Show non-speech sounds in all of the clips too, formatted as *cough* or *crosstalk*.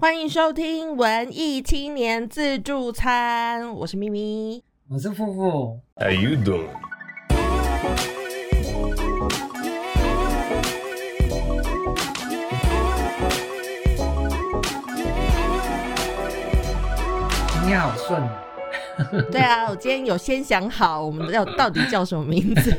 欢迎收听文艺青年自助餐，我是咪咪。我是富富，How you doing? 你好顺哦，对啊，我今天有先想好我们要到底叫什么名字，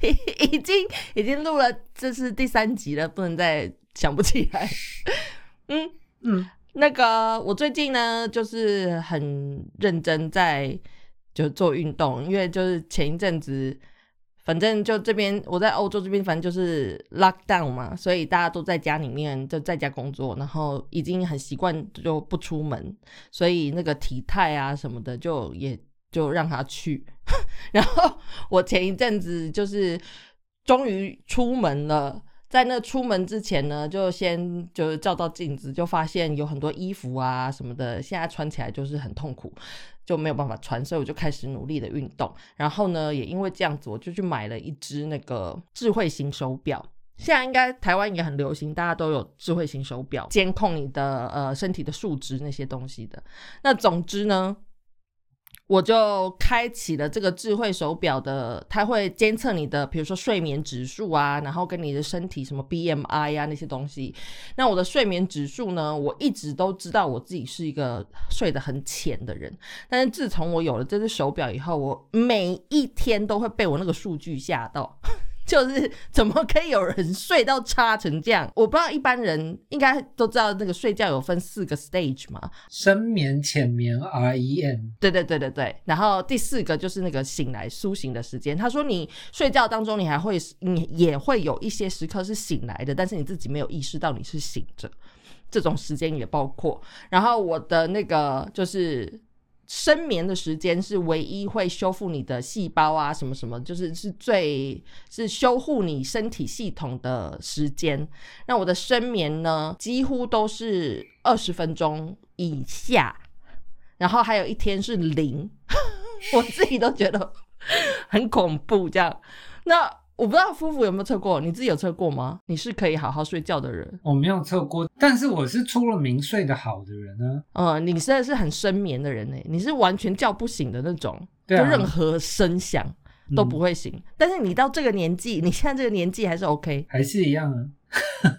已 *laughs* 已经已经录了，这是第三集了，不能再想不起来。*laughs* 嗯，嗯，那个我最近呢，就是很认真在就做运动，因为就是前一阵子，反正就这边我在欧洲这边，反正就是 lock down 嘛，所以大家都在家里面就在家工作，然后已经很习惯就不出门，所以那个体态啊什么的就也就让他去。*laughs* 然后我前一阵子就是终于出门了。在那出门之前呢，就先就是照照镜子，就发现有很多衣服啊什么的，现在穿起来就是很痛苦，就没有办法穿，所以我就开始努力的运动。然后呢，也因为这样子，我就去买了一只那个智慧型手表。现在应该台湾也很流行，大家都有智慧型手表，监控你的呃身体的数值那些东西的。那总之呢，我就开启了这个智慧手表的，它会监测你的，比如说睡眠指数啊，然后跟你的身体什么 BMI 啊那些东西。那我的睡眠指数呢，我一直都知道我自己是一个睡得很浅的人，但是自从我有了这只手表以后，我每一天都会被我那个数据吓到。*laughs* 就是怎么可以有人睡到差成这样？我不知道一般人应该都知道那个睡觉有分四个 stage 嘛，深眠、浅眠 REM，对对对对对，然后第四个就是那个醒来苏醒的时间。他说你睡觉当中，你还会你也会有一些时刻是醒来的，但是你自己没有意识到你是醒着，这种时间也包括。然后我的那个就是。深眠的时间是唯一会修复你的细胞啊，什么什么，就是是最是修护你身体系统的时间。那我的深眠呢，几乎都是二十分钟以下，然后还有一天是零，*laughs* 我自己都觉得很恐怖。这样，那我不知道夫妇有没有测过，你自己有测过吗？你是可以好好睡觉的人，我没有测过，但是我是出了名睡得好的人呢。嗯，你真的是很深眠的人呢，你是完全叫不醒的那种，对啊就任何声响都不会醒。但是你到这个年纪，你现在这个年纪还是 OK，还是一样啊。*laughs*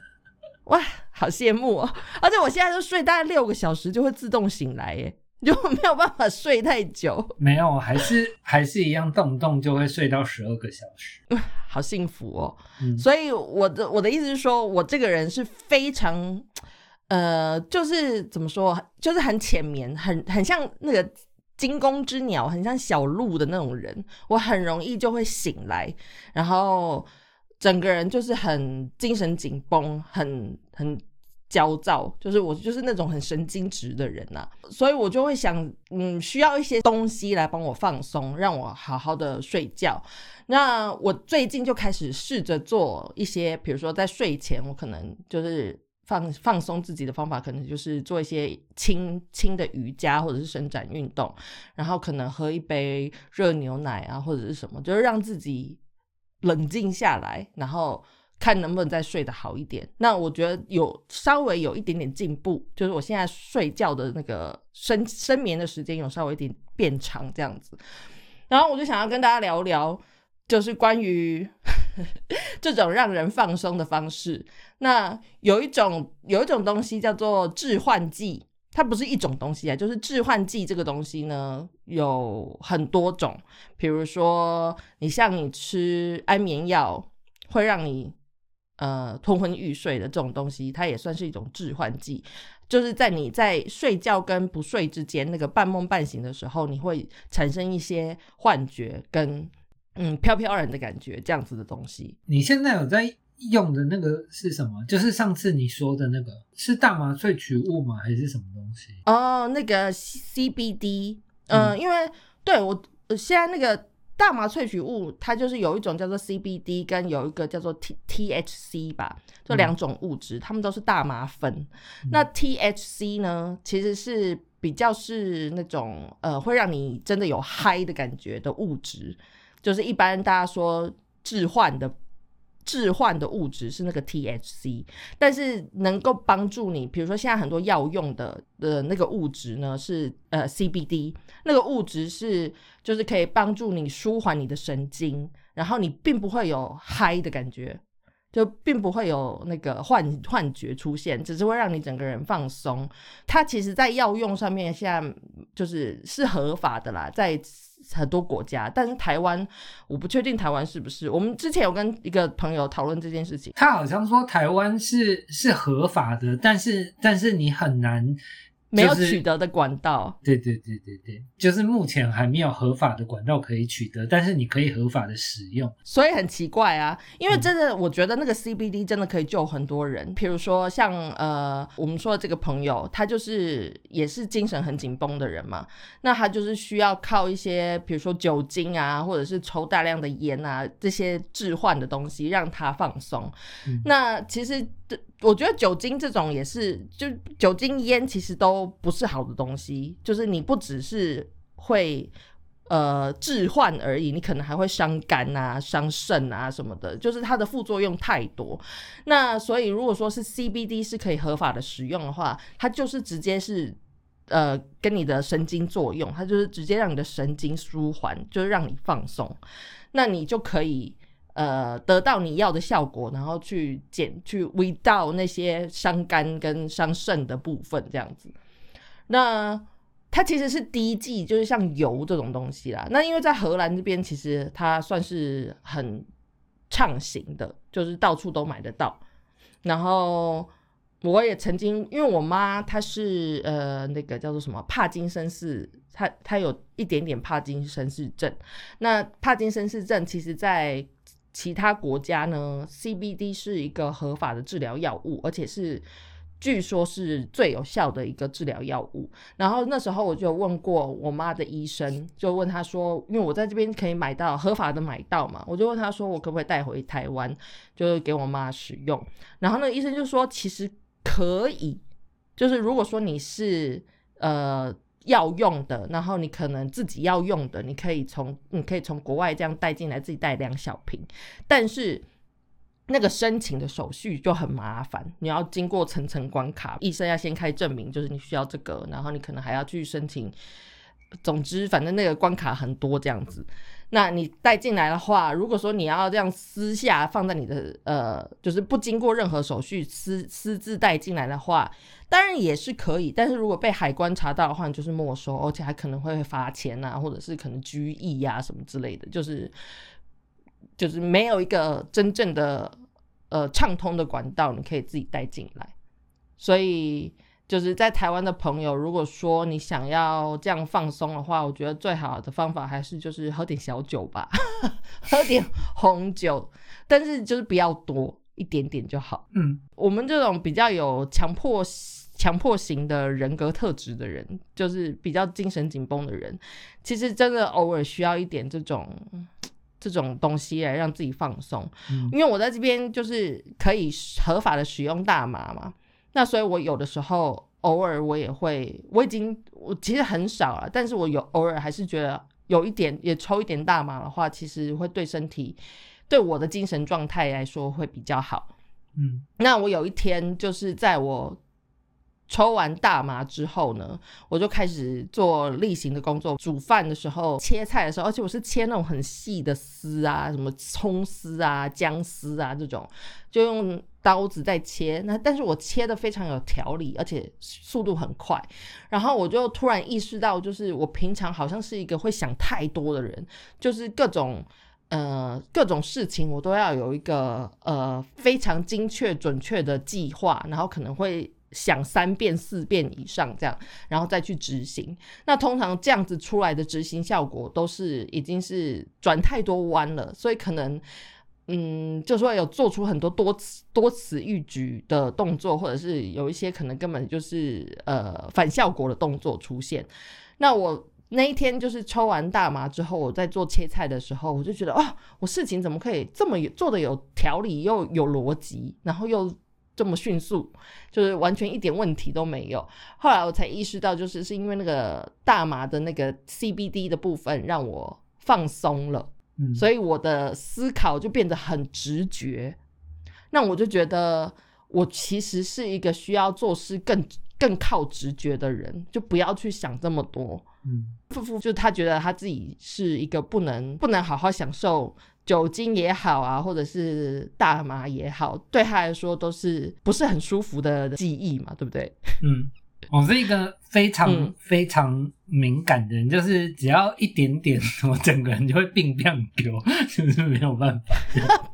哇，好羡慕哦！而且我现在就睡大概六个小时就会自动醒来，耶，就没有办法睡太久，没有，还是还是一样，动不动就会睡到十二个小时。*laughs* 好幸福哦。嗯，所以我的我的意思是说，我这个人是非常呃，就是怎么说，就是很浅眠，很很像那个惊弓之鸟，很像小鹿的那种人。我很容易就会醒来，然后整个人就是很精神紧绷，很很。焦躁，就是我就是那种很神经质的人呐、所以我就会想，嗯，需要一些东西来帮我放松，让我好好的睡觉。那我最近就开始试着做一些，比如说在睡前，我可能就是放放松自己的方法，可能就是做一些轻轻的瑜伽或者是伸展运动，然后可能喝一杯热牛奶啊，或者是什么，就是让自己冷静下来，然后看能不能再睡得好一点。那我觉得有稍微有一点点进步，就是我现在睡觉的那个深深眠的时间有稍微一点变长这样子。然后我就想要跟大家聊聊，就是关于 *laughs* 这种让人放松的方式。那有一种有一种东西叫做致幻剂，它不是一种东西啊，就是致幻剂这个东西呢有很多种，比如说你像你吃安眠药会让你呃吞昏欲睡的这种东西，它也算是一种致幻剂。就是在你在睡觉跟不睡之间，那个半梦半醒的时候，你会产生一些幻觉跟嗯飘飘然的感觉，这样子的东西。你现在有在用的那个是什么？就是上次你说的那个是大麻萃取物吗？还是什么东西？哦，那个 CBD，嗯、因为对我呃现在那个大麻萃取物，它就是有一种叫做 CBD，跟有一个叫做 T THC 吧，这两种物质，它们都是大麻酚。那 THC 呢，其实是比较是那种呃会让你真的有嗨的感觉的物质，就是一般大家说致幻的置换的物质是那个 THC，但是能够帮助你，比如说现在很多药用的的那个物质呢是呃 CBD，那个物质是就是可以帮助你舒缓你的神经，然后你并不会有嗨的感觉。就并不会有那个幻幻觉出现，只是会让你整个人放松。它其实，在药用上面，现在就是是合法的啦，在很多国家。但是台湾，我不确定台湾是不是。我们之前有跟一个朋友讨论这件事情，他好像说台湾是是合法的，但是但是你很难。没有取得的管道，对对对对对，就是目前还没有合法的管道可以取得，但是你可以合法的使用，所以很奇怪啊。因为真的，我觉得那个 CBD 真的可以救很多人，比如说像呃我们说的这个朋友，他就是也是精神很紧绷的人嘛，那他就是需要靠一些比如说酒精啊，或者是抽大量的烟啊这些置换的东西让他放松。那其实。我觉得酒精这种也是，就酒精烟其实都不是好的东西。就是你不只是会呃致幻而已，你可能还会伤肝啊、伤肾啊什么的。就是它的副作用太多。那所以如果说是 CBD 是可以合法的使用的话，它就是直接是呃跟你的神经作用，它就是直接让你的神经舒缓，就是让你放松，那你就可以。呃，得到你要的效果，然后去减去微到那些伤肝跟伤肾的部分，这样子。那它其实是第一季，就是像油这种东西啦。那因为在荷兰这边，其实它算是很畅行的，就是到处都买得到。然后我也曾经，因为我妈她是呃那个叫做什么帕金森氏，她她有一点点帕金森氏症。那帕金森氏症其实，在其他国家呢，CBD 是一个合法的治疗药物，而且是据说是最有效的一个治疗药物。然后那时候我就问过我妈的医生，就问他说，因为我在这边可以买到合法的买到嘛，我就问他说，我可不可以带回台湾，就是给我妈使用？然后那个医生就说，其实可以，就是如果说你是呃。要用的，然后你可能自己要用的，你可以从你可以从国外这样带进来，自己带两小瓶。但是那个申请的手续就很麻烦，你要经过层层关卡，医生要先开证明，就是你需要这个，然后你可能还要去申请。总之，反正那个关卡很多这样子。那你带进来的话，如果说你要这样私下放在你的呃，就是不经过任何手续私私自带进来的话，当然也是可以。但是如果被海关查到的话，就是没收，而且还可能会罚钱啊，或者是可能拘役呀什么之类的。就是就是没有一个真正的呃畅通的管道，你可以自己带进来，所以。就是在台湾的朋友，如果说你想要这样放松的话，我觉得最好的方法还是就是喝点小酒吧，*laughs* 喝点红酒，但是就是不要多，一点点就好。嗯，我们这种比较有强迫强迫型的人格特质的人，就是比较精神紧绷的人，其实真的偶尔需要一点这种这种东西来让自己放松。因为我在这边就是可以合法的使用大麻嘛。那所以，我有的时候偶尔我也会，我已经我其实很少了，但是我有偶尔还是觉得有一点也抽一点大麻的话，其实会对身体对我的精神状态来说会比较好。嗯，那我有一天就是在我。抽完大麻之后呢，我就开始做例行的工作，煮饭的时候、切菜的时候，而且我是切那种很细的丝啊，什么葱丝啊、姜丝啊这种，就用刀子在切。那但是我切的非常有条理，而且速度很快。然后我就突然意识到，就是我平常好像是一个会想太多的人，就是各种呃各种事情我都要有一个呃非常精确准确的计划，然后可能会。想三遍四遍以上这样，然后再去执行。那通常这样子出来的执行效果都是已经是转太多弯了，所以可能嗯，就说有做出很多多此多此一举的动作，或者是有一些可能根本就是呃反效果的动作出现。那我那一天就是抽完大麻之后，我在做切菜的时候，我就觉得哦，我事情怎么可以这么做的有条理又有逻辑，然后又。这么迅速，就是完全一点问题都没有。后来我才意识到，就是是因为那个大麻的那个 CBD 的部分让我放松了。嗯，所以我的思考就变得很直觉。那我就觉得我其实是一个需要做事更更靠直觉的人，就不要去想这么多。嗯夫妇就他觉得他自己是一个不能不能好好享受酒精也好啊，或者是大麻也好，对他来说都是不是很舒服的记忆嘛，对不对？*laughs* 嗯，我是一个非常、嗯非常敏感的人，就是只要一点点，*laughs* 我整个人就会病变丢，就是没有办法。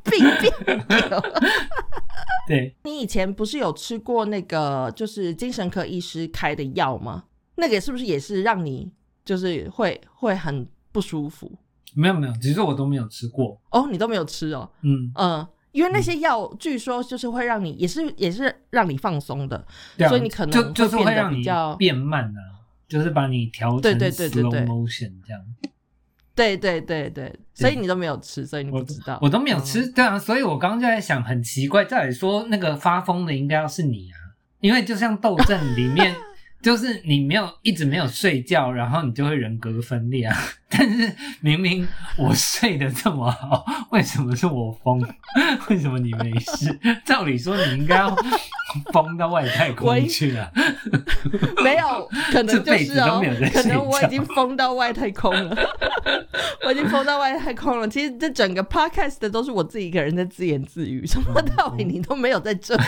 *laughs* 病病。*laughs* 对，你以前不是有吃过那个就是精神科医师开的药吗？那个是不是也是让你就是会会很不舒服？没有没有，其实我都没有吃过。哦，你都没有吃哦，嗯，嗯。因为那些药据说就是会让你，也是也是让你放松的，对啊，所以你可能就就是会变得会让你较变慢啊，就是把你调成对对对对 slow 对。motion 这样。对对对对，所以你都没有吃，所以你我不知道。我都没有嗯。吃，对啊，所以我刚刚就在想，很奇怪，照理说那个发疯的应该要是你啊，因为就像斗阵里面，就是你没有一直没有睡觉，然后你就会人格分裂啊。*laughs* 但是明明我睡得这么好，为什么是我疯？*laughs* 为什么你没事？照理说你应该要疯到外太空一去啊。*laughs* 没有，可能这就是哦可能我已经疯到外太空了，我已经疯到外太空了。其实这整个 podcast 的都是我自己一个人在自言自语，什么道理你都没有在这里。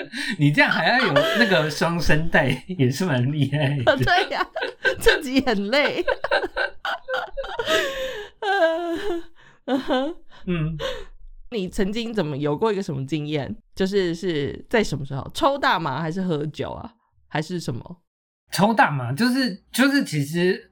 *laughs* 你这样还要有那个双声带，也是蛮厉害的。*laughs* 对呀、自己很累。*laughs* 嗯。你曾经怎么有过一个什么经验？就是是在什么时候抽大麻还是喝酒啊，还是什么？抽大麻就是就是，其实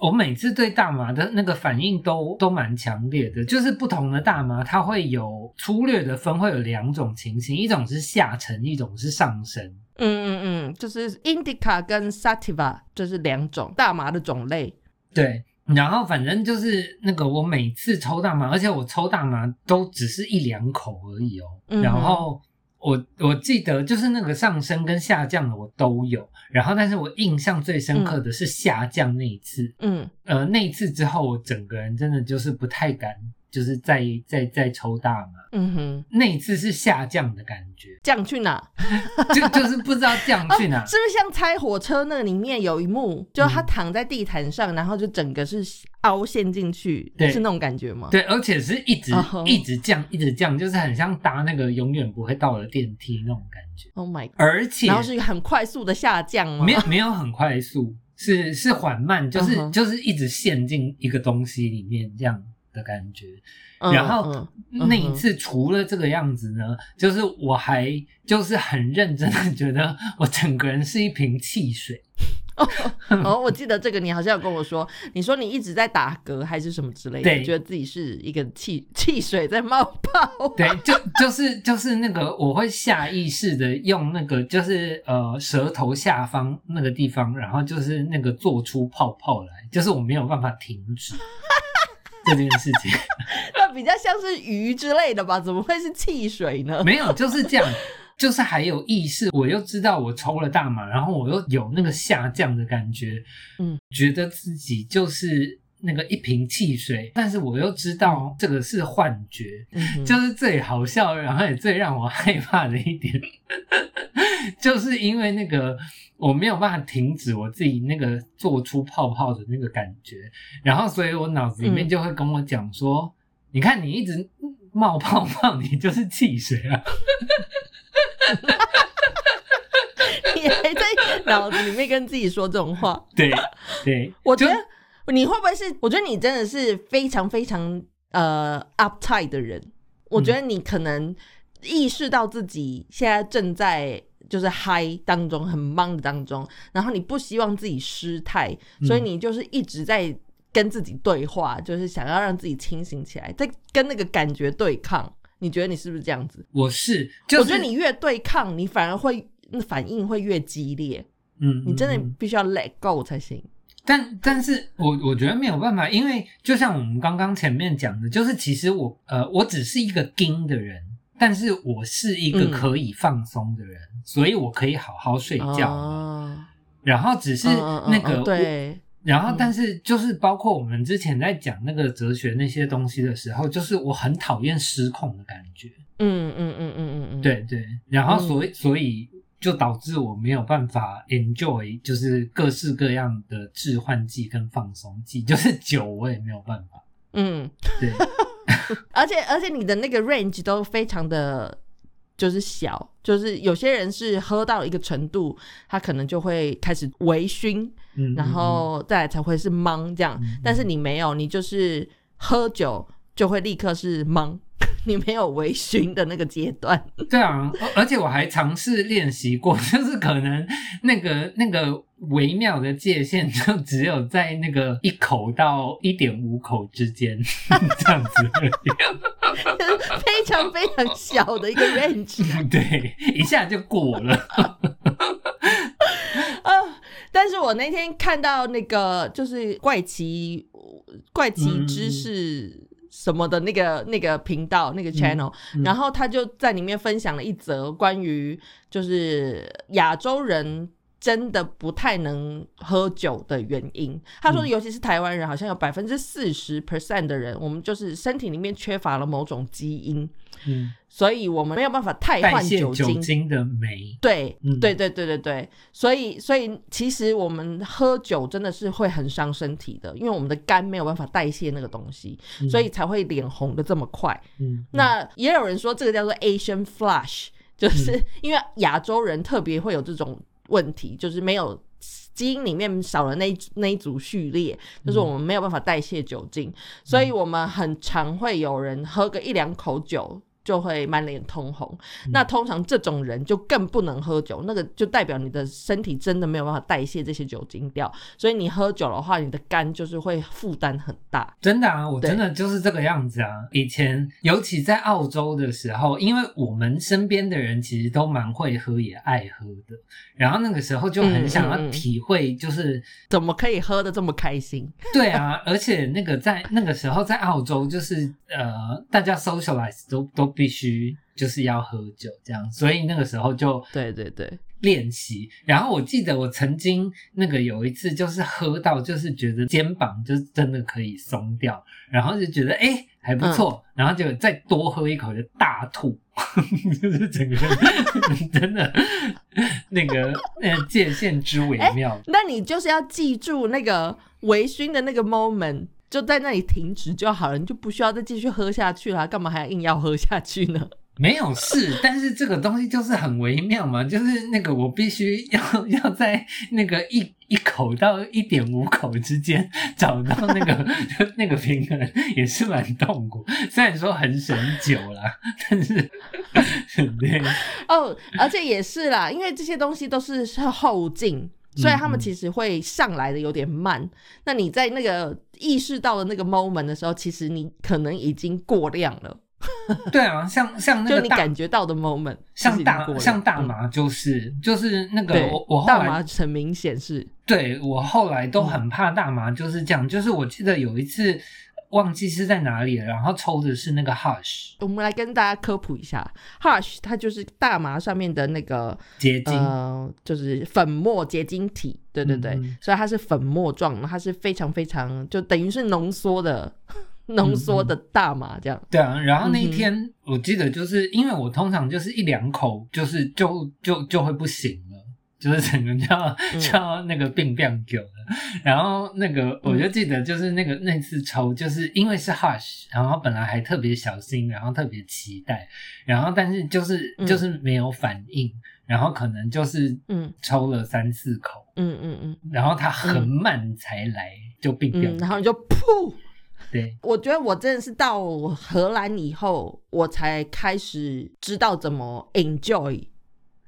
我每次对大麻的那个反应都都蛮强烈的。就是不同的大麻，它会有粗略的分，会有两种情形，一种是下沉，一种是上升。嗯嗯嗯，就是 indica 跟 sativa 就是两种大麻的种类。对，然后反正就是那个，我每次抽大麻，而且我抽大麻都只是一两口而已哦。嗯然后我我记得就是那个上升跟下降的我都有，然后但是我印象最深刻的是下降那一次。嗯，呃，那一次之后，我整个人真的就是不太敢，就是再再再抽大麻。嗯哼，那一次是下降的感觉，降去哪？*laughs* 就就是不知道降去哪。是不是像拆火车那里面有一幕，就他躺在地毯上，然后就整个是凹陷进去，对是那种感觉吗？对，而且是一直、一直降，一直降，就是很像搭那个永远不会到的电梯那种感觉。，Oh my，God 而且然后是很快速的下降吗？没有没有很快速，是是缓慢，就是、就是一直陷进一个东西里面这样的感觉。嗯，然后那一次除了这个样子呢，就是我还就是很认真的 *laughs* 觉得我整个人是一瓶汽水。*laughs* 哦，我记得这个你好像有跟我说，你说你一直在打嗝还是什么之类的，对觉得自己是一个汽汽水在冒泡。*laughs* 对，就就是就是那个，我会下意识的用那个，就是呃舌头下方那个地方，然后就是那个做出泡泡来，就是我没有办法停止这件事情。*laughs* 那比较像是鱼之类的吧？怎么会是汽水呢？没有，就是这样，就是还有意识，我又知道我抽了大麻，然后我又有那个下降的感觉，嗯，觉得自己就是那个一瓶汽水，但是我又知道这个是幻觉，嗯就是最好笑，然后也最让我害怕的一点，*laughs* 就是因为那个我没有办法停止我自己那个做出泡泡的那个感觉，然后所以我脑子里面嗯就会跟我讲说，你看你一直冒泡泡，你就是汽水啊。*laughs* 你还在脑子里面跟自己说这种话，对对，*laughs* 就我觉得你会不会是？我觉得你真的是非常非常呃 uptight 的人。我觉得你可能意识到自己现在正在就是嗨当中，很忙的当中，然后你不希望自己失态，所以嗯你就是一直在跟自己对话，就是想要让自己清醒起来，在跟那个感觉对抗。你觉得你是不是这样子？我是，就是我觉得你越对抗，你反而会那反应会越激烈。嗯，你真的必须要 let go 才行。但但是我我觉得没有办法，因为就像我们刚刚前面讲的，就是其实我呃我只是一个盯的人，但是我是一个嗯。可以放松的人，所以我可以好好睡觉。哦。然后只是那个嗯对，然后嗯，但是就是包括我们之前在讲那个哲学那些东西的时候，就是我很讨厌失控的感觉。嗯嗯嗯嗯嗯嗯，对对，然后所以、所以就导致我没有办法 enjoy，就是各式各样的致幻剂跟放松剂，就是酒我也没有办法。嗯，对，而且而且你的那个 range 都非常的。就是小，就是有些人是喝到一个程度，他可能就会开始微醺，嗯，然后再来才会是懵这样。但是你没有，你就是喝酒就会立刻是懵，*laughs* 你没有微醺的那个阶段。嗯对啊，而而且我还尝试练习过，*laughs* 就是可能那个那个微妙的界限就只有在那个一口到一点五口之间 *laughs* 这样子而已。非常非常小的一个 range 对，一下就过了。啊！但是我那天看到那个就是怪奇怪奇知识什么的那个、那个频道那个 channel，、嗯然后他就在里面分享了一则关于就是亚洲人。真的不太能喝酒的原因，他说，嗯。尤其是台湾人，好像有百分之四十 percent 的人，我们就是身体里面缺乏了某种基因，嗯，所以我们没有办法太代谢换酒酒精的酶。对，嗯。对对对对对，所以所以其实我们喝酒真的是会很伤身体的，因为我们的肝没有办法代谢那个东西，嗯。所以才会脸红的这么快。嗯，那也有人说这个叫做 Asian flush，就是因为亚洲人特别会有这种问题，就是没有。基因里面少了那一那一组序列，就是我们没有办法代谢酒精，所以我们很常会有人喝个一两口酒就会满脸通红。那通常这种人就更不能喝酒，那个就代表你的身体真的没有办法代谢这些酒精掉，所以你喝酒的话，你的肝就是会负担很大。真的啊，我真的就是这个样子啊。以前尤其在澳洲的时候，因为我们身边的人其实都蛮会喝，也爱喝的，然后那个时候就很想要体会，就是、怎么可以喝的这么开心？对啊，而且那个在那个时候在澳洲，就是呃，大家 socialize 都都必须就是要喝酒这样，所以那个时候就对对对，练习。然后我记得我曾经那个有一次就是喝到，就是觉得肩膀就是真的可以松掉，然后就觉得哎、诶还不错，然后就再多喝一口就大吐，*laughs* 就是整个人 *laughs* 真的那个那个界限之微妙。那你就是要记住那个微醺的那个 moment。就在那里停止就好了，你就不需要再继续喝下去了，干嘛还要硬要喝下去呢？没有事，但是这个东西就是很微妙嘛，*laughs* 就是那个我必须要 *laughs* 要在那个一一口到一点五口之间找到那个 *laughs* 那个平衡，也是蛮痛苦。虽然说很省酒啦，但是对，哦，而且也是啦，因为这些东西都是是后劲，所以他们嗯其实会上来的有点慢。那你在那个意识到的那个 moment 的时候，其实你可能已经过量了，*laughs* 对啊，像像那个你感觉到的 moment，像大像大嗯麻就是就是那个我我后大来麻很明显是对我后来嗯都很怕大麻，就是这样。就是我记得有一次忘记是在哪里了，然后抽的是那个 Hush 我们来跟大家科普一下，hash 它就是大麻上面的那个结晶，呃，就是粉末结晶体，对对对，所以它是粉末状的，它是非常非常就等于是浓缩的 *laughs* 浓缩的大麻这样。对啊。然后那一天我记得就是因为我通常就是一两口就是就就就会不行了。就是整个就要嗯就要那个病变酒了，*laughs* 然后那个我就记得就是那个那次抽，就是因为是 hush，然后本来还特别小心，然后特别期待，然后但是就是嗯就是没有反应，然后可能就是嗯抽了三四口，嗯嗯嗯然后他很慢才来，就病变嗯，。然后你就噗。对，我觉得我真的是到荷兰以后，我才开始知道怎么 enjoy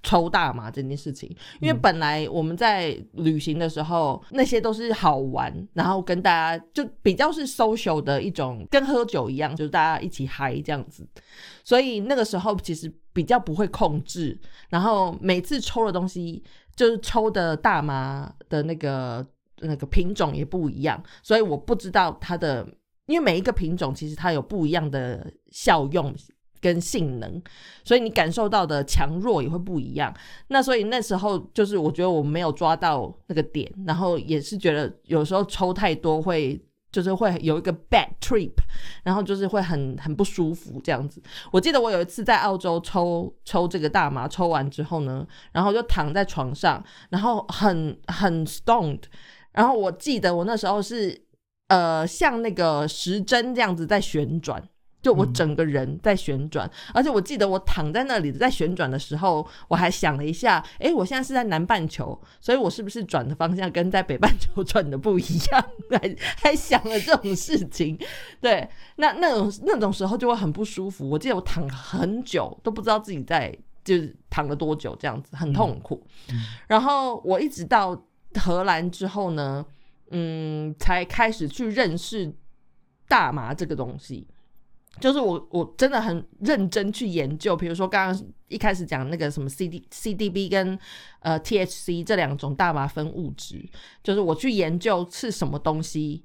抽大麻这件事情。因为嗯本来我们在旅行的时候，那些都是好玩，然后跟大家就比较是 social 的一种，跟喝酒一样，就是大家一起嗨这样子。所以那个时候其实比较不会控制，然后每次抽的东西就是抽的大麻的那个那个品种也不一样，所以我不知道它的，因为每一个品种其实它有不一样的效用跟性能，所以你感受到的强弱也会不一样。那所以那时候就是我觉得我没有抓到那个点，然后也是觉得有时候抽太多会。就是会有一个 bad trip，然后就是会很很不舒服这样子。我记得我有一次在澳洲抽抽这个大麻，抽完之后呢，然后就躺在床上，然后很很 stoned，然后我记得我那时候是呃像那个时针这样子在旋转。就我整个人在旋转，而且我记得我躺在那里在旋转的时候，我还想了一下，哎，我现在是在南半球，所以我是不是转的方向跟在北半球 *laughs* 转的不一样？还还想了这种事情，对，那那种那种时候就会很不舒服。我记得我躺很久都不知道自己在就是躺了多久，这样子很痛苦。然后我一直到荷兰之后呢，嗯，才开始去认识大麻这个东西。就是我我真的很认真去研究，比如说刚刚一开始讲那个什么 C D C D B 跟呃 T H C 这两种大麻酚物质，就是我去研究是什么东西。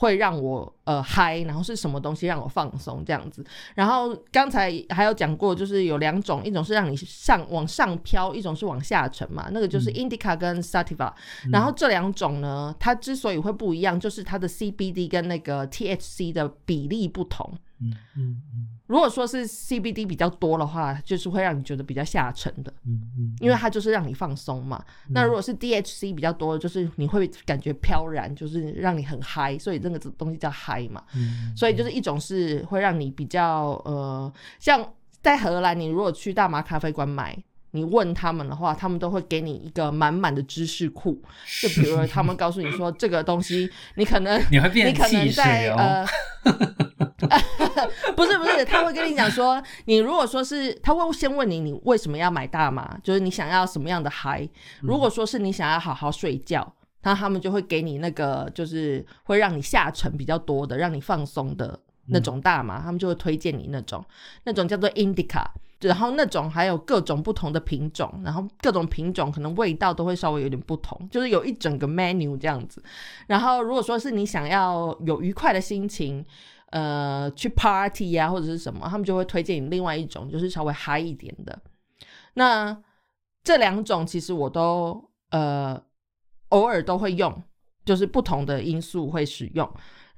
会让我呃嗨，然后是什么东西让我放松这样子。然后刚才还有讲过，就是有两种，一种是让你上往上飘，一种是往下沉嘛。那个就是 indica 跟 sativa。然后这两种呢，它之所以会不一样，就是它的 CBD 跟那个 THC 的比例不同。嗯嗯嗯。如果说是 CBD 比较多的话，就是会让你觉得比较下沉的，嗯嗯，因为它就是让你放松嘛。那如果是 DHC 比较多，就是你会感觉飘然，就是让你很嗨，所以这个东西叫嗨嘛。所以就是一种是会让你比较呃，像在荷兰，你如果去大麻咖啡馆买。你问他们的话，他们都会给你一个满满的知识库。就比如他们告诉你说，这个东西你可能你会变你可能在呃，*laughs* 不是不是，他会跟你讲说，你如果说是他会先问你，你为什么要买大麻？就是你想要什么样的嗨？如果说是你想要好好睡觉，那他们就会给你那个就是会让你下沉比较多的，让你放松的那种大麻，他们就会推荐你那种，那种叫做 Indica。然后那种还有各种不同的品种，然后各种品种可能味道都会稍微有点不同，就是有一整个 menu 这样子。然后如果说是你想要有愉快的心情，呃，去 party 呀或者是什么，他们就会推荐你另外一种，就是稍微嗨一点的。那这两种其实我都呃偶尔都会用，就是不同的因素会使用。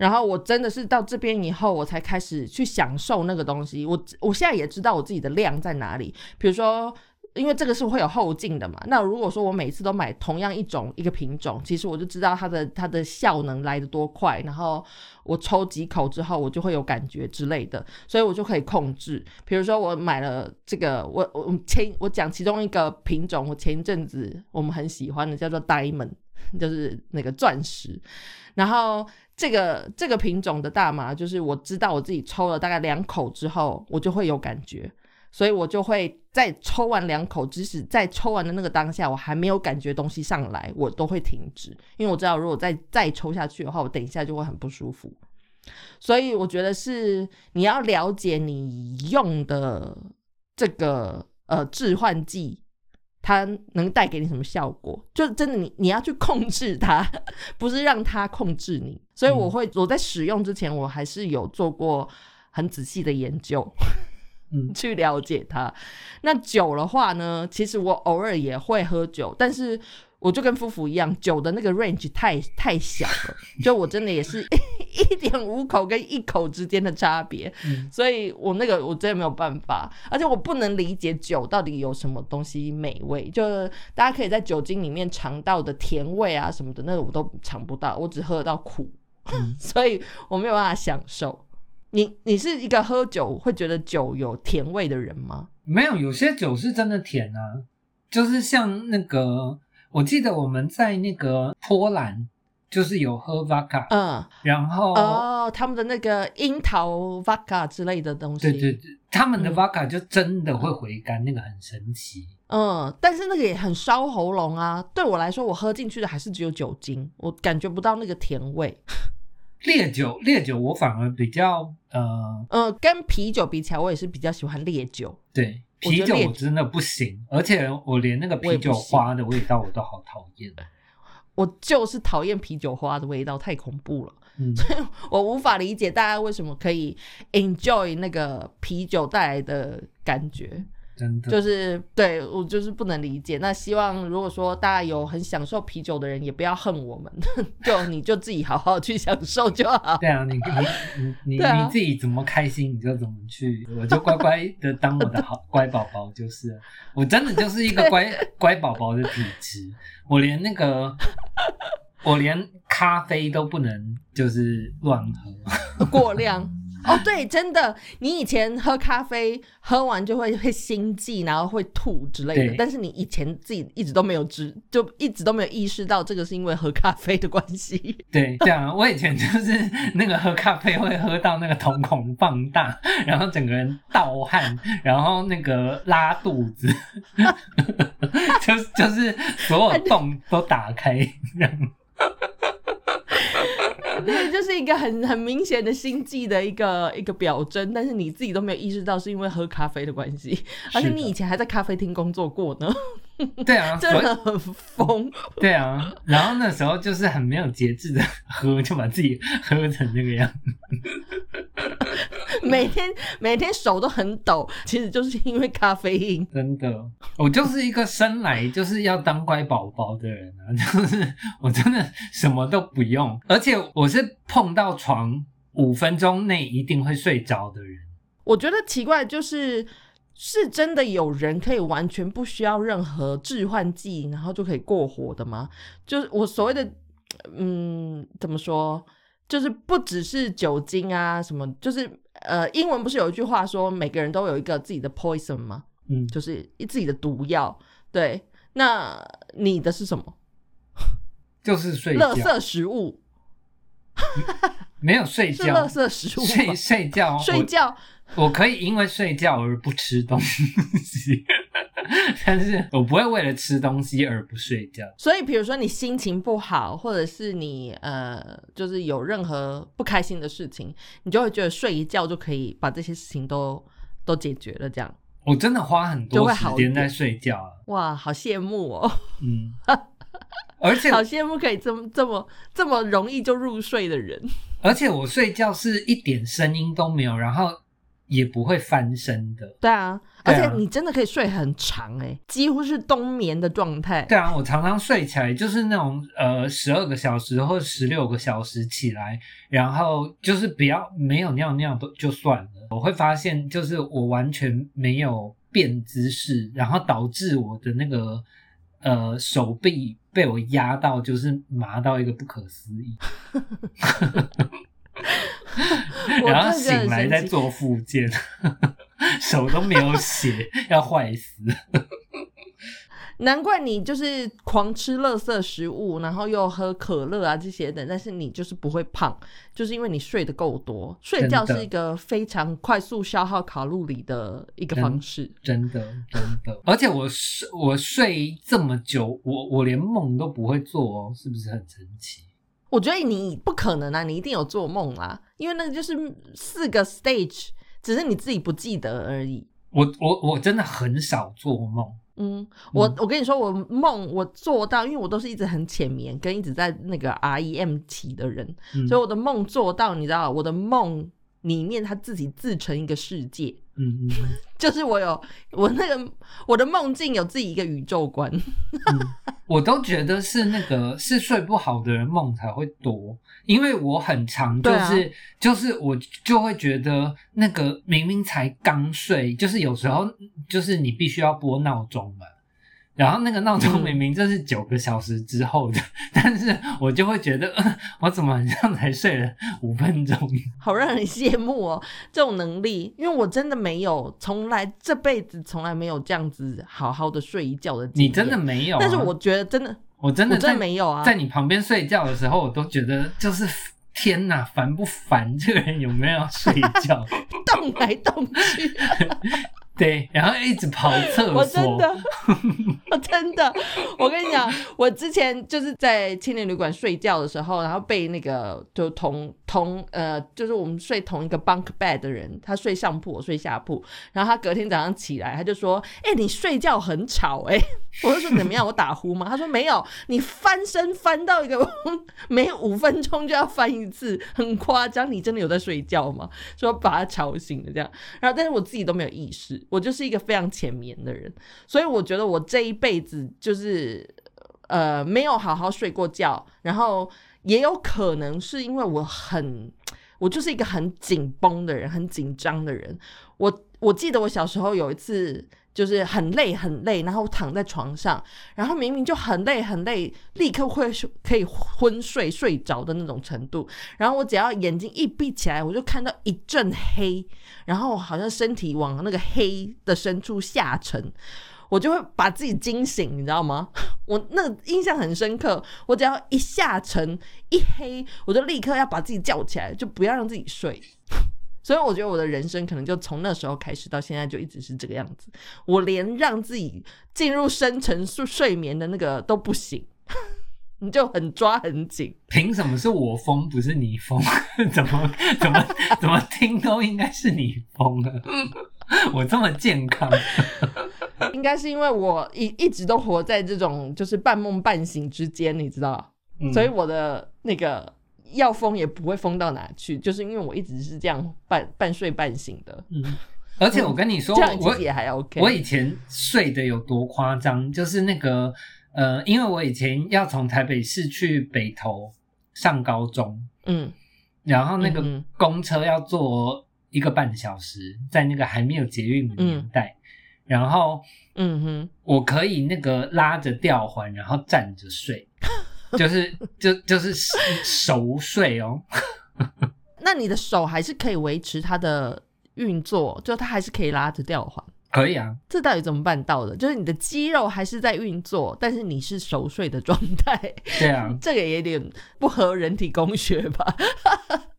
然后我真的是到这边以后，我才开始去享受那个东西。我我现在也知道我自己的量在哪里。比如说，因为这个是会有后劲的嘛。那如果说我每次都买同样一种一个品种，其实我就知道它的它的效能来的多快。然后我抽几口之后，我就会有感觉之类的，所以我就可以控制。比如说我买了这个，我我前我讲其中一个品种，我前一阵子我们很喜欢的叫做 Diamond，就是那个钻石，然后。这个这个品种的大麻，就是我知道我自己抽了大概两口之后，我就会有感觉，所以我就会再抽完两口，即使在抽完的那个当下，我还没有感觉东西上来，我都会停止，因为我知道如果再再抽下去的话，我等一下就会很不舒服。所以我觉得是你要了解你用的这个呃致幻剂。它能带给你什么效果？就真的你你要去控制它，*laughs* 不是让它控制你。所以我会我在使用之前，我还是有做过很仔细的研究，嗯，*laughs* 去了解它。那酒的话呢，其实我偶尔也会喝酒，但是。我就跟夫妇一样，酒的那个 range 太太小了，就我真的也是一点五口跟一口之间的差别，所以我那个我真的没有办法，而且我不能理解酒到底有什么东西美味，就是大家可以在酒精里面尝到的甜味啊什么的，那个我都尝不到，我只喝得到苦，*laughs* 所以我没有办法享受。你你是一个喝酒会觉得酒有甜味的人吗？没有，有些酒是真的甜啊，就是像那个。我记得我们在那个波兰，就是有喝 vodka，嗯，然后哦，他们的那个樱桃 vodka 之类的东西，对对对，他们的 vodka 就真的会回甘，那个很神奇。嗯，但是那个也很烧喉咙啊。对我来说，我喝进去的还是只有酒精，我感觉不到那个甜味。烈酒，烈酒我反而比较呃呃，跟啤酒比起来，我也是比较喜欢烈酒。对。啤酒我真的不行，而且我连那个啤酒花的味道我都好讨厌。我就是讨厌啤酒花的味道，太恐怖了。嗯，我无法理解大家为什么可以 enjoy 那个啤酒带来的感觉，真的就是对我就是不能理解。那希望如果说大家有很享受啤酒的人，也不要恨我们，*laughs* 就你就自己好好去享受就好。对啊，你你你你、*laughs* 啊你自己怎么开心你就怎么去，我就乖乖的当我的好 *laughs* 乖宝宝就是。我真的就是一个乖乖宝宝的体质，我连那个我连咖啡都不能就是乱喝。*laughs* 过量。哦，对，真的，你以前喝咖啡喝完就会会心悸，然后会吐之类的对，但是你以前自己一直都没有知，就一直都没有意识到这个是因为喝咖啡的关系。*laughs* 对，这样我以前就是 *laughs* 那个喝咖啡会喝到那个瞳孔放大，然后整个人盗汗，然后那个拉肚子，*laughs* 就是就是所有洞都打开这样。对，就是一个很 *laughs* 很明显的心悸的一个一个表征，但是你自己都没有意识到是因为喝咖啡的关系，而且你以前还在咖啡厅工作过呢，*laughs* 对啊，真的很疯。对啊，然后那时候就是很没有节制的喝，就把自己喝成那个样子。每天每天手都很抖，其实就是因为咖啡因。真的，我就是一个生来就是要当乖宝宝的人啊，就是 *laughs* 我真的什么都不用，而且我是碰到床五分钟内一定会睡着的人。我觉得奇怪，就是是真的有人可以完全不需要任何致幻剂，然后就可以过活的吗？就是我所谓的，嗯，怎么说？就是不只是酒精啊，什么，就是呃，英文不是有一句话说每个人都有一个自己的 poison 吗？嗯，就是自己的毒药。对，那你的是什么？*laughs* 就是睡觉，垃圾食物没有睡是垃觉，圾食物睡？睡觉，睡觉我，可以因为睡觉而不吃东西，*laughs* 但是我不会为了吃东西而不睡觉。所以，比如说你心情不好，或者是你呃，就是有任何不开心的事情，你就会觉得睡一觉就可以把这些事情都都解决了。这样，我真的花很多时间在睡觉啊，哇，好羡慕哦，嗯，*laughs* 而且好羡慕可以这么这么这么容易就入睡的人。而且我睡觉是一点声音都没有，然后也不会翻身的。对啊，而且你真的可以睡很长哎、几乎是冬眠的状态。对啊，我常常睡起来就是那种呃十二个小时或十六个小时起来，然后就是不要没有尿尿都就算了，我会发现就是我完全没有变姿势，然后导致我的那个呃手臂被我压到，就是麻到一个不可思议，我 *laughs* 然后醒来神奇再做复健，手都没有血，要坏死。*laughs* 难怪你就是狂吃垃圾食物，然后又喝可乐啊这些的，但是你就是不会胖，就是因为你睡得够多。睡觉是一个非常快速消耗卡路里的一个方式。真的，真的，而且我睡我睡这么久，我我连梦都不会做哦，是不是很神奇？我觉得你不可能啊，你一定有做梦啦，因为那个就是四个 stage，只是你自己不记得而已。我我我真的很少做梦，嗯，我我跟你说，我梦我做到，因为我都是一直很浅眠，跟一直在那个 REM 期的人，嗯所以我的梦做到，你知道，我的梦里面他自己自成一个世界，嗯嗯嗯 *laughs* 就是我有我那个我的梦境有自己一个宇宙观。*laughs* 嗯，我都觉得是那个是睡不好的人梦才会多，因为我很常就是、就是我就会觉得那个明明才刚睡，就是有时候就是你必须要拨闹钟嘛。然后那个闹钟嗯明明就是九个小时之后的，*laughs* 但是我就会觉得，呃 *laughs* 我怎么好像才睡了五分钟？*laughs* 好让人羡慕哦，这种能力，因为我真的没有，从来这辈子从来没有这样子好好的睡一觉的经验。你真的没有、啊？但是我觉得真的，我真我真的没有啊。在你旁边睡觉的时候，我都觉得就是天哪，烦不烦？这个人有没有要睡觉？动来动去，对，然后一直跑厕所，我真的，我真的，我跟你讲，我之前就是在青年旅馆睡觉的时候，然后被那个就同同呃，就是我们睡同一个 bunk bed 的人，他睡上铺，我睡下铺，然后他隔天早上起来，他就说：“哎、你睡觉很吵。”哎，*laughs* 我就说怎么样？我打呼吗？他说没有，你翻身翻到一个每五分钟就要翻一次，很夸张。你真的有在睡觉吗？说把他吵醒了这样，然后但是我自己都没有意识，我就是一个非常浅眠的人，所以我觉得我这一辈子就是呃没有好好睡过觉，然后也有可能是因为我很我就是一个很紧绷的人，很紧张的人。我我记得我小时候有一次就是很累很累，然后躺在床上，然后明明就很累很累，立刻会可以昏睡睡着的那种程度。然后我只要眼睛一闭起来，我就看到一阵黑，然后好像身体往那个黑的深处下沉。我就会把自己惊醒，你知道吗？*laughs* 我那印象很深刻。我只要一下沉一黑，我就立刻要把自己叫起来，就不要让自己睡。所以我觉得我的人生可能就从那时候开始到现在就一直是这个样子。我连让自己进入深层睡睡眠的那个都不行，*laughs* 你就很抓很紧。凭什么是我疯不是你疯？*laughs* 怎么怎么怎么听都应该是你疯了。*laughs* 我这么健康，应该是因为我一一直都活在这种就是半梦半醒之间，你知道，嗯所以我的那个要疯也不会疯到哪去，就是因为我一直是这样半半睡半醒的，嗯，而且我跟你说，这样也还 OK。我以前睡的有多夸张，就是那个呃，因为我以前要从台北市去北投上高中，嗯。然后那个公车要坐一个半小时，在那个还没有捷运的年代，然后嗯哼，我可以那个拉着吊环，然后站着睡，*laughs* 就是就就是熟睡哦。*laughs* 那你的手还是可以维持它的运作，就它还是可以拉着吊环。可以啊，这到底怎么办到的？就是你的肌肉还是在运作，但是你是熟睡的状态，对啊，*laughs* 这个也有点不合人体工学吧？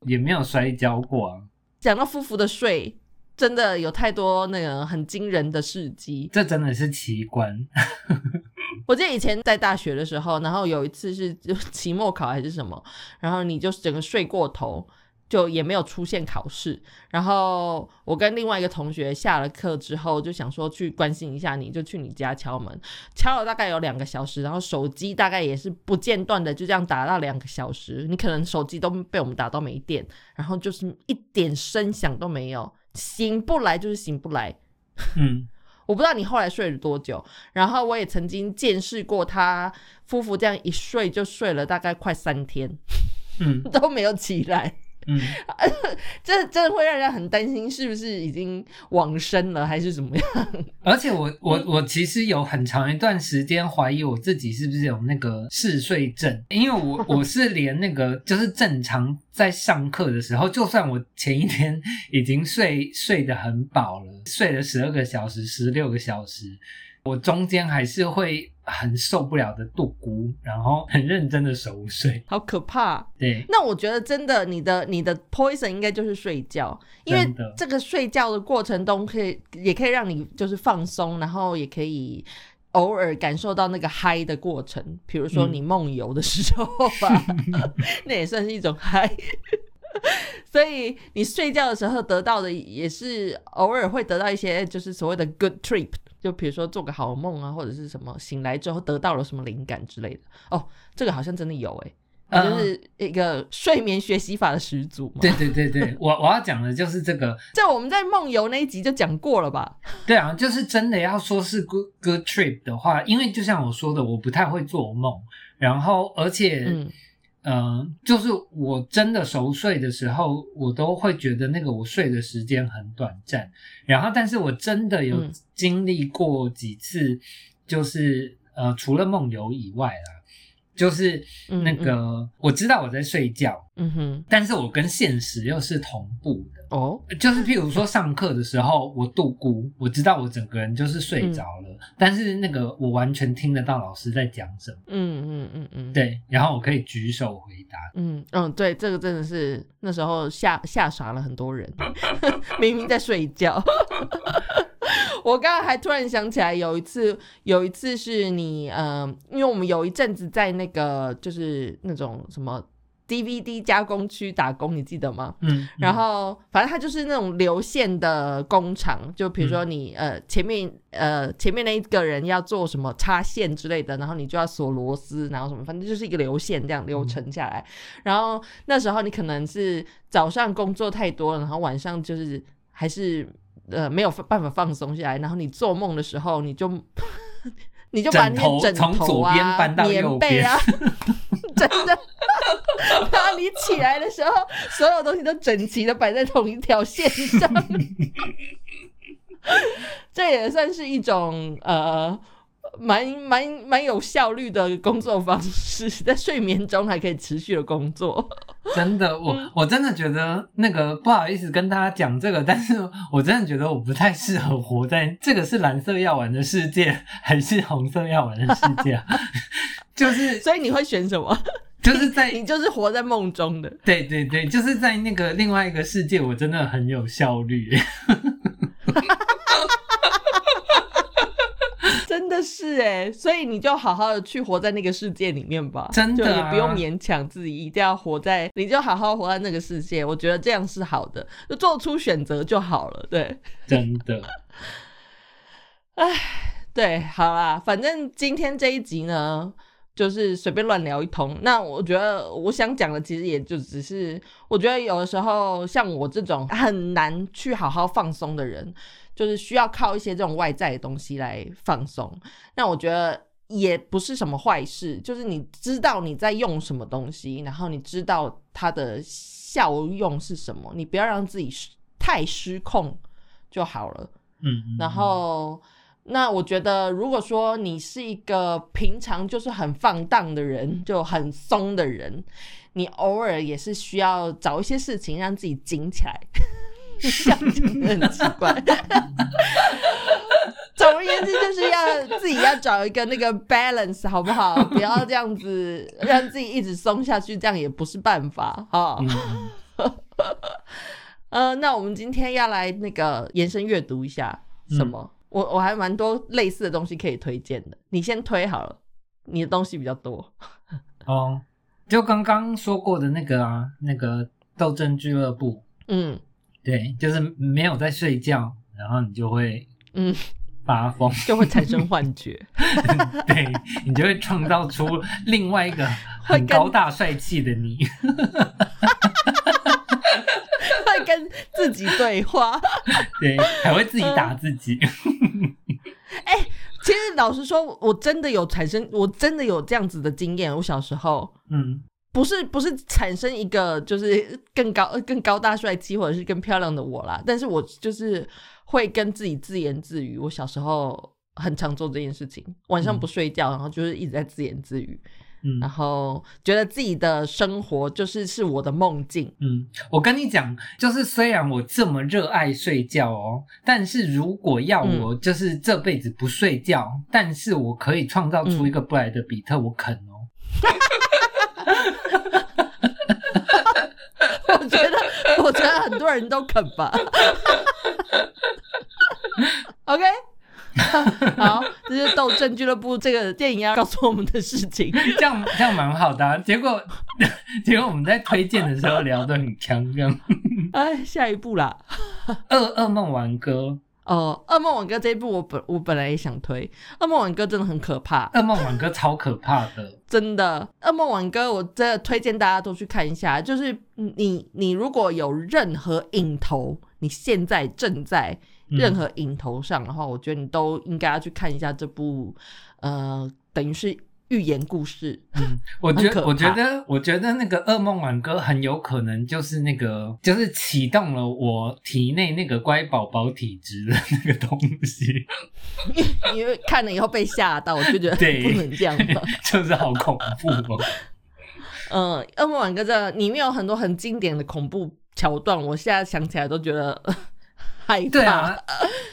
也没有摔跤过啊，讲到夫妇的睡，真的有太多那个很惊人的事迹。这真的是奇观。*laughs* 我记得以前在大学的时候，然后有一次是就期末考还是什么，然后你就整个睡过头，就也没有出现考试。然后我跟另外一个同学下了课之后，就想说去关心一下你，就去你家敲门，敲了大概有两个小时，然后手机大概也是不间断的就这样打到两个小时，你可能手机都被我们打到没电，然后就是一点声响都没有，醒不来就是醒不来。嗯，*laughs* 我不知道你后来睡了多久，然后我也曾经见识过他夫妇这样一睡就睡了大概快三天嗯。*laughs* 都没有起来，嗯，*laughs* 这真的会让人很担心是不是已经往生了还是怎么样？*laughs* 而且我我我其实有很长一段时间怀疑我自己是不是有那个嗜睡症，因为我 *laughs* 我是连那个就是正常在上课的时候，就算我前一天已经睡睡得很饱了，睡了十二个小时、十六个小时，我中间还是会很受不了的度孤，然后很认真的熟睡。好可怕！对，那我觉得真的，你的你的 poison 应该就是睡觉，因为这个睡觉的过程中可以也可以让你就是放松，然后也可以偶尔感受到那个嗨的过程，比如说嗯你梦游的时候吧，*laughs* 那也算是一种嗨。*laughs* 所以你睡觉的时候得到的也是偶尔会得到一些就是所谓的 good trip，就比如说做个好梦啊，或者是什么醒来之后得到了什么灵感之类的。哦，这个好像真的有诶、嗯就是一个睡眠学习法的始祖嘛。对对对对，我我要讲的就是这个，*laughs* 这我们在梦游那一集就讲过了吧？对啊，就是真的要说是 good good trip 的话，因为就像我说的，我不太会做梦，然后而且，嗯呃，就是我真的熟睡的时候，我都会觉得那个我睡的时间很短暂，然后但是我真的有嗯。经历过几次，就是呃，除了梦游以外啦，就是嗯那个、我知道我在睡觉，嗯哼，但是我跟现实又是同步的。哦，就是譬如说上课的时候，我度孤，我知道我整个人就是睡着了，但是那个我完全听得到老师在讲什么，嗯嗯嗯嗯，，对，然后我可以举手回答。嗯嗯，对，这个真的是那时候吓吓傻了很多人，*laughs* 明明在睡觉。*laughs* 我刚刚还突然想起来，有一次，有一次是你，嗯、因为我们有一阵子在那个就是那种什么 DVD 加工区打工，你记得吗？嗯，然后反正它就是那种流线的工厂，就比如说你、呃前面呃前面那一个人要做什么插线之类的，然后你就要锁螺丝，然后什么，反正就是一个流线这样流程下来。然后那时候你可能是早上工作太多了，然后晚上就是还是呃没有办法放松下来，然后你做梦的时候你就。*laughs* 你就把那些枕从头啊棉被啊，*laughs* 真的，你起来的时候，所有东西都整齐的摆在同一条线上，*laughs* 这也算是一种呃。蛮蛮蛮有效率的工作方式，在睡眠中还可以持续的工作。真的，我、嗯我真的觉得那个不好意思跟大家讲这个，但是我真的觉得我不太适合活在这个是蓝色药丸的世界，还是红色药丸的世界啊？*laughs* 就是所以你会选什么？就是在你就是活在梦中的。对对对，就是在那个另外一个世界，我真的很有效率。*laughs* 真的是哎，所以你就好好的去活在那个世界里面吧，真的啊也不用勉强自己一定要活在，你就好好活在那个世界。我觉得这样是好的，就做出选择就好了。对，*laughs* 真的，哎对，好啦，反正今天这一集呢，就是随便乱聊一通。那我觉得我想讲的，其实也就只是，我觉得有的时候像我这种很难去好好放松的人，就是需要靠一些这种外在的东西来放松。那我觉得也不是什么坏事，就是你知道你在用什么东西，然后你知道它的效用是什么，你不要让自己失太失控就好了。嗯，然后，那我觉得，如果说你是一个平常就是很放荡的人，就很松的人，你偶尔也是需要找一些事情让自己紧起来。这样真的很奇怪。总而言之，就是要自己要找一个那个 balance，好不好？不要这样子让自己一直松下去，这样也不是办法哈。*laughs* 呃，那我们今天要来那个延伸阅读一下什么？我我还蛮多类似的东西可以推荐的，你先推好了，你的东西比较多。哦，就刚刚说过的那个啊，那个斗争俱乐部，嗯对，就是没有在睡觉，然后你就会嗯，发疯，*laughs* 就会产生幻觉，*laughs* 对你就会创造出另外一个很高大帅气的你。*laughs* 会跟自己对话。*laughs* 对，还会自己打自己。*laughs* 其实老实说，我真的有产生，我真的有这样子的经验。我小时候嗯不是不是产生一个就是更高更高大帅气或者是更漂亮的我啦，但是我就是会跟自己自言自语。我小时候很常做这件事情，晚上不睡觉，然后就是一直在自言自语，然嗯后觉得自己的生活就是是我的梦境。嗯，我跟你讲，就是虽然我这么热爱睡觉哦，但是如果要嗯我就是这辈子不睡觉，但是我可以创造出一个布莱德比特，我肯哦。*laughs* 我觉得，我觉得很多人都肯吧。*laughs* OK，*laughs* 好，这是《斗争俱乐部》这个电影要告诉我们的事情。*laughs* 这样这样蛮好的、啊。结果 *laughs* 结果我们在推荐的时候聊得很强，这样。哎，下一步啦。噩噩梦挽歌，哦，《噩梦挽歌》这一部我本我本来也想推，《噩梦挽歌》真的很可怕，噩梦挽歌超可怕的。真的，《噩梦挽歌》我真的推荐大家都去看一下。就是你你如果有任何影头，你现在正在嗯任何影头上的话，我觉得你都应该要去看一下这部，呃，等于是寓言故事。嗯，我觉得我觉得我觉得那个噩梦挽歌很有可能就是那个就是启动了我体内那个乖宝宝体质的那个东西，*laughs* 因为看了以后被吓到，我就觉得对不能这样吧。*laughs* 就是好恐怖哦。嗯，《噩梦挽歌》这里面有很多很经典的恐怖桥段，我现在想起来都觉得害怕。对啊，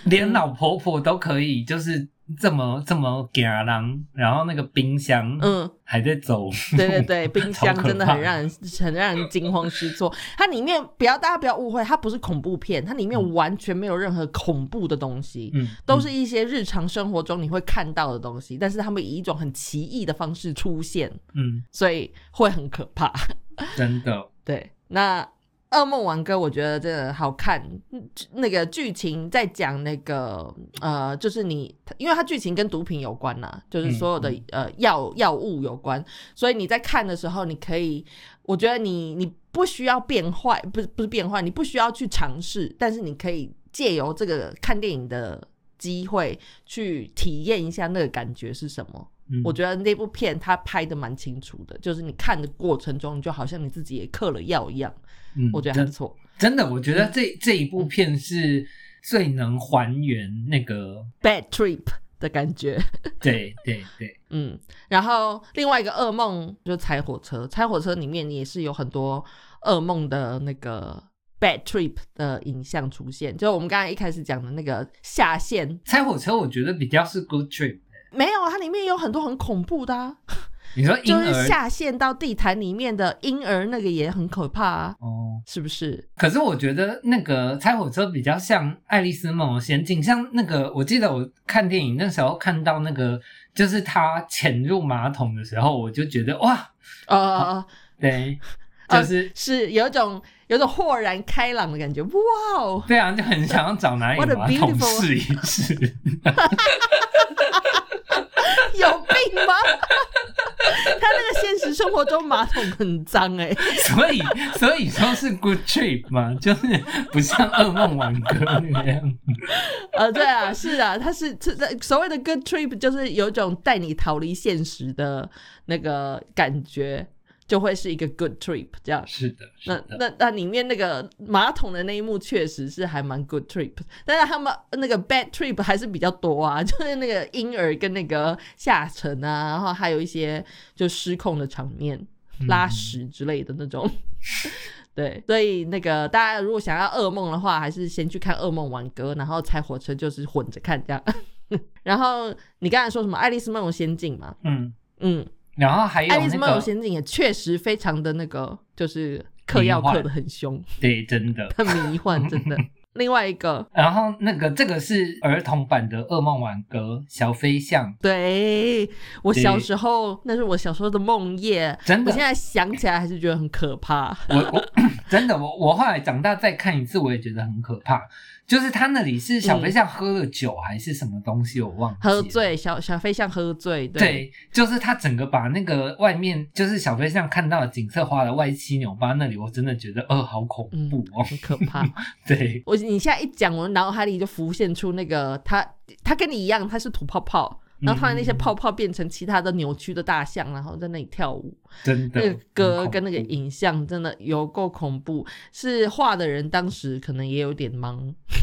连老婆婆都可以就是这么这么给人，然后那个冰箱嗯，还在走，对对对，*laughs* 冰箱真的很让人很让人惊慌失措。它里面不要大家不要误会，它不是恐怖片，它里面完全没有任何恐怖的东西，嗯，都是一些日常生活中你会看到的东西，但是他们以一种很奇异的方式出现，嗯，所以会很可怕。真的，对，那《噩梦王歌》我觉得真的好看，嗯那个剧情在讲那个呃，就是你，因为它剧情跟毒品有关呐、就是所有的、呃药药物有关，所以你在看的时候，你可以，我觉得你你不需要变坏，不是不是变坏，你不需要去尝试，但是你可以借由这个看电影的机会去体验一下那个感觉是什么。嗯，我觉得那部片它拍的蛮清楚的，就是你看的过程中，你就好像你自己也嗑了药一样，嗯我觉得还不真错。真的，我觉得这这一部片是最能还原那个，Bad Trip 的感觉，*laughs* 对对对，嗯，然后另外一个噩梦就是拆火车，拆火车里面也是有很多噩梦的那个 Bad Trip 的影像出现，就我们刚才一开始讲的那个下线，拆火车我觉得比较是 good trip。没有，它里面有很多很恐怖的、啊，你说婴 *laughs* 就是儿下陷到地毯里面的婴儿那个也很可怕啊，哦，是不是？可是我觉得那个拆火车比较像《爱丽丝梦游仙境》，像那个我记得我看电影那时候看到那个，就是他潜入马桶的时候，我就觉得哇，哦，对，呃 *laughs* 就是、是有一种有一种豁然开朗的感觉，哇哦！对啊，就很想要找哪里 *laughs* What a 马桶试一试。*laughs* 有病吗？*laughs* 他那个现实生活中马桶很脏哎、所以，所以说是 good trip 嘛，就是不像噩梦挽歌那样。呃，对啊，是啊，他是这所谓的 good trip，就是有一种带你逃离现实的那个感觉，就会是一个 good trip 这样。是的，是那的，那那里面那个马桶的那一幕确实是还蛮 good trip，但是他们那个 bad trip 还是比较多啊，*laughs* 就是那个婴儿跟那个下沉啊，然后还有一些就失控的场面，拉屎之类的那种。*laughs* 对，所以那个大家如果想要噩梦的话，还是先去看《噩梦挽歌》，然后拆火车就是混着看这样。*laughs* 然后你刚才说什么《爱丽丝梦游仙境》嘛？嗯，嗯，然后还有爱丽丝梦境也确实非常的那个，就是嗑药嗑的很凶，对，真的。*laughs* 很迷幻，真的。*laughs* 另外一个，*laughs* 然后那个这个是儿童版的《噩梦挽歌》小飞象，对我小时候，那是我小时候的梦魇，真的我现在想起来还是觉得很可怕。我我 *coughs* 真的我我后来长大再看一次，我也觉得很可怕。就是他那里是小飞象喝了酒还是什么东西，我忘。喝醉，小小飞象喝醉，对，对，就是他整个把那个外面，就是小飞象看到的景色画的歪七扭八，那里我真的觉得，呃，好恐嗯怖哦。很可怕。*laughs* 对，我你现在一讲，我脑海里就浮现出那个他，他跟你一样，他是吐泡泡，然后他的那些嗯泡泡变成其他的扭曲的大象，然后在那里跳舞。真的那个歌跟那个影像真的有够恐怖，是画的人当时可能也有点忙，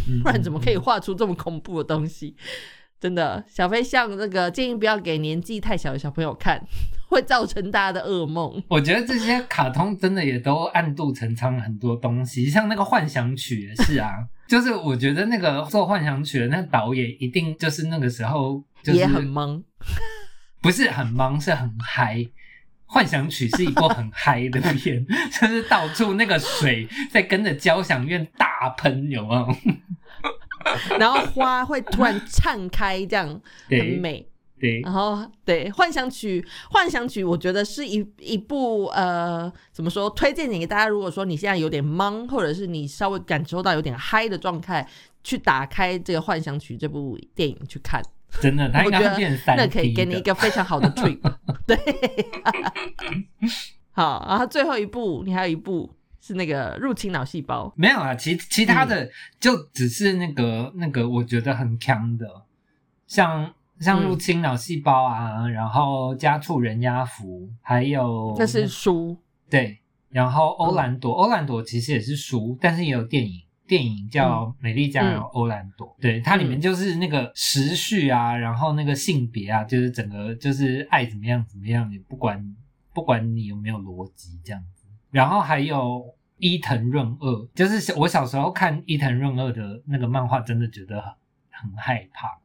嗯不然怎么可以画出这么恐怖的东西？真的，小飞象那个建议不要给年纪太小的小朋友看，会造成大家的噩梦。我觉得这些卡通真的也都暗度陈仓了很多东西，像那个幻想曲也是啊，*laughs* 就是我觉得那个做幻想曲的那个导演一定就是那个时候就是也很忙，*laughs* 不是很忙，是很嗨。幻想曲是一部很嗨的片，*laughs* 就是到处那个水在跟着交响乐大喷，有没有？*laughs* 然后花会突然绽开，这样很美。对，然后对幻想曲，幻想曲，我觉得是一一部呃，怎么说？推荐给大家，如果说你现在有点懵，或者是你稍微感受到有点嗨的状态，去打开这个幻想曲这部电影去看，真的，它应该我觉得那可以给你一个非常好的 trip。对，*laughs* 好，然后最后一部，你还有一部是那个入侵脑细胞，没有啊，其其他嗯。的就只是那个、那个，我觉得很强的，像像嗯。入侵脑细胞啊，然后家畜人压服，还有那是书，对，然后欧兰嗯朵，欧兰朵其实也是书，但是也有电影。电影叫《美丽佳人嗯欧兰朵》，对，它里面就是那个时序啊，然后那个性别啊，就是整个就是爱怎么样怎么样，也不管不管你有没有逻辑这样子。然后还有伊藤润二，就是小我小时候看伊藤润二的那个漫画，真的觉得很很害怕。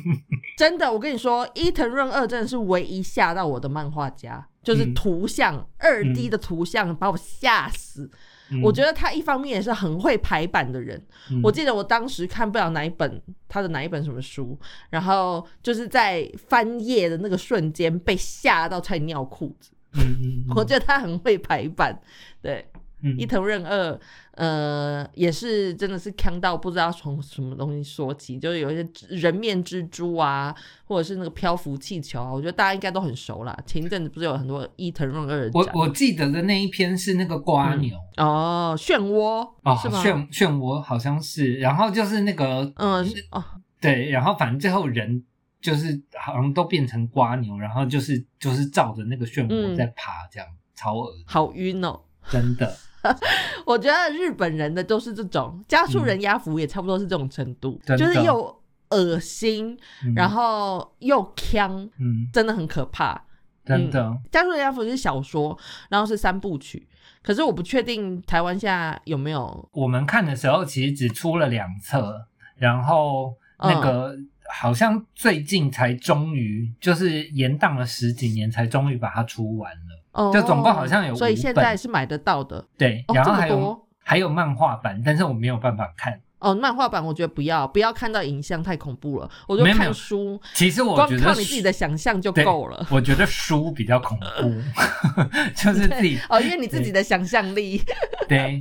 *laughs* 真的，我跟你说，伊藤润二真的是唯一吓到我的漫画家，就是嗯图像二 D 的图像把我吓死。嗯我觉得他一方面也是很会排版的人。嗯我记得我当时看不了哪一本他的哪一本什么书，然后就是在翻页的那个瞬间被吓到差点尿裤子。*laughs* 我觉得他很会排版，对。嗯伊藤润二，呃，也是真的是强到不知道从什么东西说起，就是有一些人面蜘蛛啊，或者是那个漂浮气球啊，我觉得大家应该都很熟啦。前一阵子不是有很多伊藤润二的我我记得的那一篇是那个瓜牛。哦，漩涡、哦，是吗？漩漩涡好像是，然后就是那个嗯是哦，对，然后反正最后人就是好像都变成瓜牛，然后就是就是照着那个漩涡嗯在爬，这样、超恶心，好晕哦。真的。*laughs* 我觉得日本人的都是这种，加速人压服也差不多是这种程度，就是又恶心，嗯然后又呛，嗯，真的很可怕。真的，加速人家服是小说，然后是三部曲，可是我不确定台湾现在有没有。我们看的时候其实只出了两册，然后那个、好像最近才终于就是延宕了十几年，才终于把它出完了。哦就总共好像有所以现在是买得到的。对，哦然后还有还有漫画版，但是我没有办法看。哦，漫画版我觉得不要，不要看到影像太恐怖了。我就看书，其实我光觉得靠你自己的想象就对够了。我觉得书比较恐怖，*laughs* 就是自己 *laughs* 哦，因为你自己的想象力。对，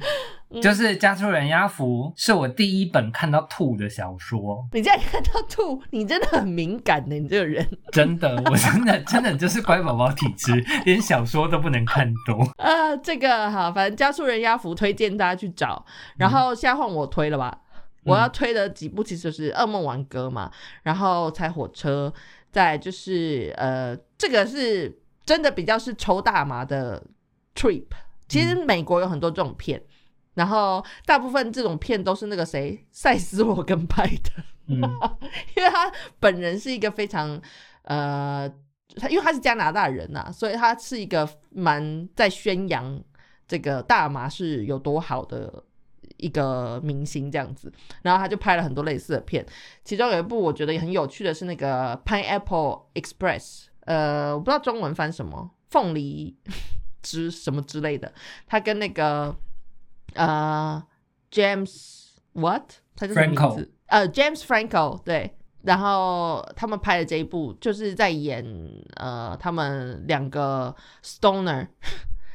嗯就是《加速人鸭服》是我第一本看到吐的小说，你竟然看到吐，你真的很敏感的，你这个人。*laughs* 真的，我真的真的就是乖宝宝体质，*laughs* 连小说都不能看多。呃，这个好，反正加速人鸭服推荐大家去找，然后现在换我推了吧。我要推的几部其实就是《噩梦挽歌》嘛，然后《踩火车》，再就是呃，这个是真的比较是抽大麻的 trip。其实美国有很多这种片，然后大部分这种片都是那个谁塞斯罗根拍的，嗯。*laughs* 因为他本人是一个非常呃，他因为他是加拿大人呐、所以他是一个蛮在宣扬这个大麻是有多好的一个明星这样子，然后他就拍了很多类似的片，其中有一部我觉得也很有趣的是那个 Pineapple Express，呃，我不知道中文翻什么，凤梨之什么之类的，他跟那个呃 James What 他叫什么名字？呃，James Franco 对。然后他们拍的这一部就是在演呃他们两个 stoner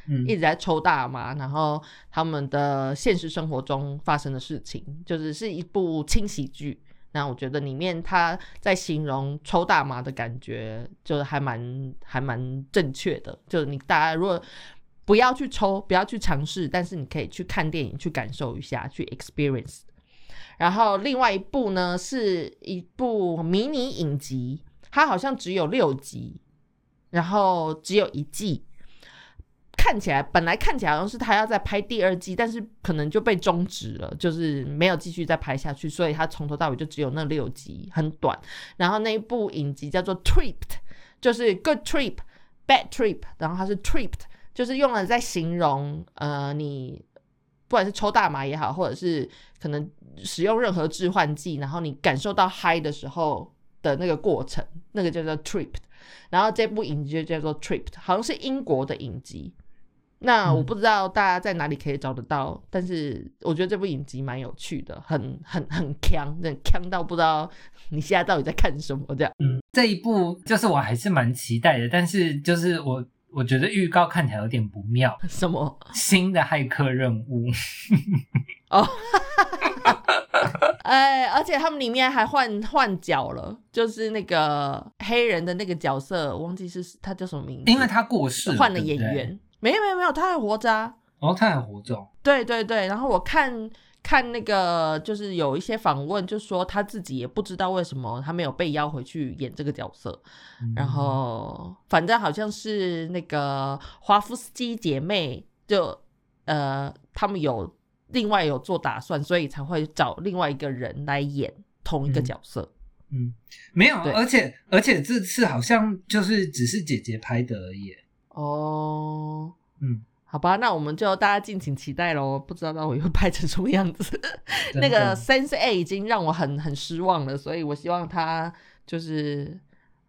嗯 *laughs* 一直在抽大麻，然后他们的现实生活中发生的事情，就是是一部轻喜剧。那我觉得里面他在形容抽大麻的感觉，就是还蛮还蛮正确的。就是你大家如果不要去抽，不要去尝试，但是你可以去看电影，去感受一下，去 experience。然后另外一部呢是一部迷你影集，它好像只有六集，然后只有一季。看起来本来看起来好像是他要再拍第二季，但是可能就被终止了，就是没有继续再拍下去，所以他从头到尾就只有那六集，很短。然后那一部影集叫做 Tripped，就是 Good Trip、Bad Trip，然后它是 Tripped，就是用了在形容呃你不管是抽大麻也好，或者是可能使用任何致幻剂，然后你感受到嗨的时候的那个过程，那个叫做 Tripped。然后这部影集就叫做 Tripped，好像是英国的影集。那嗯我不知道大家在哪里可以找得到，但是我觉得这部影集蛮有趣的，很很很强，很强到不知道 *laughs* 你现在到底在看什么这样。嗯，这一部就是我还是蛮期待的，但是就是我我觉得预告看起来有点不妙，什么？新的骇客任务。*laughs* 哦哎，而且他们里面还换换角了，就是那个黑人的那个角色，我忘记是他叫什么名字，因为他过世换了对不对演员。没有没有没有，他还活着啊。哦，他还活着哦。对对对，然后我看看那个，就是有一些访问，就说他自己也不知道为什么他没有被邀回去演这个角色，嗯。然后反正好像是那个华夫斯基姐妹就呃，他们有另外有做打算，所以才会找另外一个人来演同一个嗯。角色。嗯，没有，对。而且而且这次好像就是只是姐姐拍的而已。哦，嗯，好吧，那我们就大家敬请期待喽。不知道到底会拍成什么样子。那个的 Sense A 已经让我很很失望了，所以我希望他就是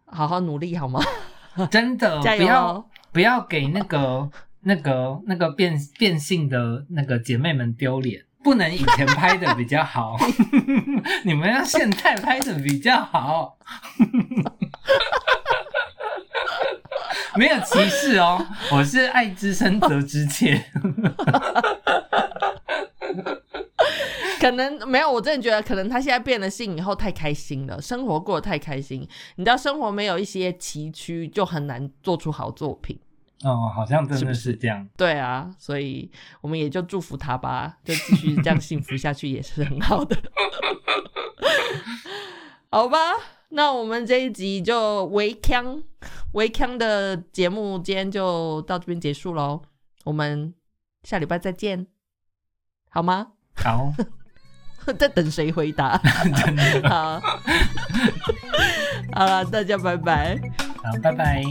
好好努力，好吗？*laughs* 真的加不要！不要给那个那个那个变变性的那个姐妹们丢脸，不能以前拍的比较好，*laughs* 你们要现在拍的比较好。*laughs* 没有歧视哦，我是爱之深责之切。*laughs* 可能没有，我真的觉得可能他现在变了性以后太开心了，生活过得太开心。你知道，生活没有一些崎岖，就很难做出好作品。哦，好像真的是这样。对啊，所以我们也就祝福他吧，就继续这样幸福下去也是很好的。*laughs* *laughs* 好吧，那我们这一集就围腔围腔的节目，今天就到这边结束喽。我们下礼拜再见，好吗？好，*laughs* 在等谁回答？*laughs* 好，*laughs* 好了，大家拜拜。好，拜拜。